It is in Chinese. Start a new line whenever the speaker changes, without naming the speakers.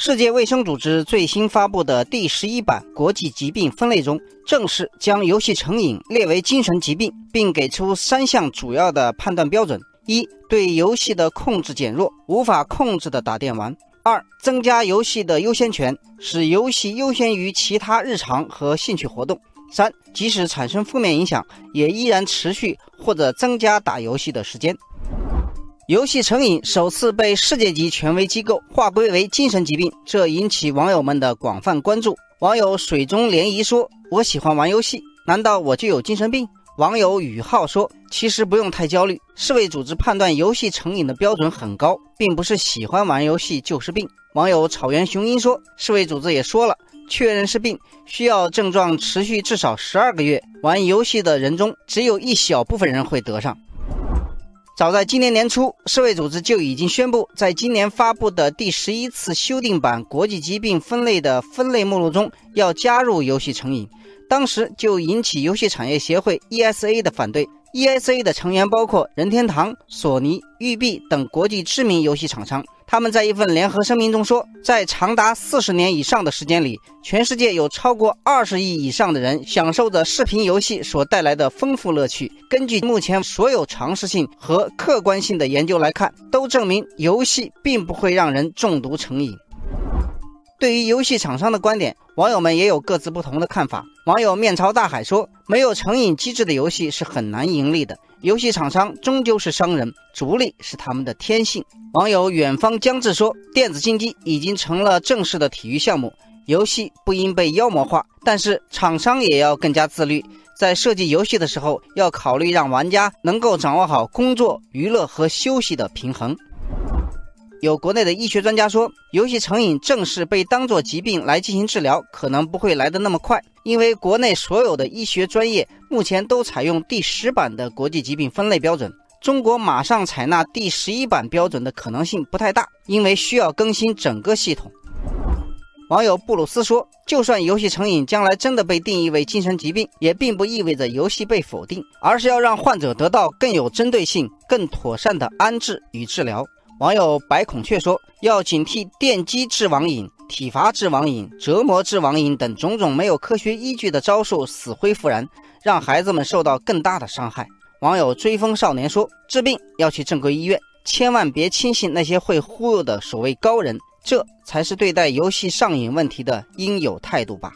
世界卫生组织最新发布的第十一版国际疾病分类中，正式将游戏成瘾列为精神疾病，并给出三项主要的判断标准：一、对游戏的控制减弱，无法控制的打电玩；二、增加游戏的优先权，使游戏优先于其他日常和兴趣活动；三、即使产生负面影响，也依然持续或者增加打游戏的时间。游戏成瘾首次被世界级权威机构划归为精神疾病，这引起网友们的广泛关注。网友水中涟漪说：“我喜欢玩游戏，难道我就有精神病？”网友宇浩说：“其实不用太焦虑，世卫组织判断游戏成瘾的标准很高，并不是喜欢玩游戏就是病。”网友草原雄鹰说：“世卫组织也说了，确认是病需要症状持续至少十二个月，玩游戏的人中只有一小部分人会得上。”早在今年年初，世卫组织就已经宣布，在今年发布的第十一次修订版国际疾病分类的分类目录中，要加入游戏成瘾。当时就引起游戏产业协会 （ESA） 的反对。ESA 的成员包括任天堂、索尼、育碧等国际知名游戏厂商。他们在一份联合声明中说，在长达四十年以上的时间里，全世界有超过二十亿以上的人享受着视频游戏所带来的丰富乐趣。根据目前所有常识性和客观性的研究来看，都证明游戏并不会让人中毒成瘾。对于游戏厂商的观点，网友们也有各自不同的看法。网友面朝大海说：“没有成瘾机制的游戏是很难盈利的。游戏厂商终究是商人，逐利是他们的天性。”网友远方将至说：“电子竞技已经成了正式的体育项目，游戏不应被妖魔化，但是厂商也要更加自律，在设计游戏的时候要考虑让玩家能够掌握好工作、娱乐和休息的平衡。”有国内的医学专家说，游戏成瘾正式被当作疾病来进行治疗，可能不会来得那么快，因为国内所有的医学专业目前都采用第十版的国际疾病分类标准。中国马上采纳第十一版标准的可能性不太大，因为需要更新整个系统。网友布鲁斯说：“就算游戏成瘾将来真的被定义为精神疾病，也并不意味着游戏被否定，而是要让患者得到更有针对性、更妥善的安置与治疗。”网友白孔雀说：“要警惕电击治网瘾、体罚治网瘾、折磨治网瘾等种种没有科学依据的招数，死灰复燃，让孩子们受到更大的伤害。”网友追风少年说：“治病要去正规医院，千万别轻信那些会忽悠的所谓高人，这才是对待游戏上瘾问题的应有态度吧。”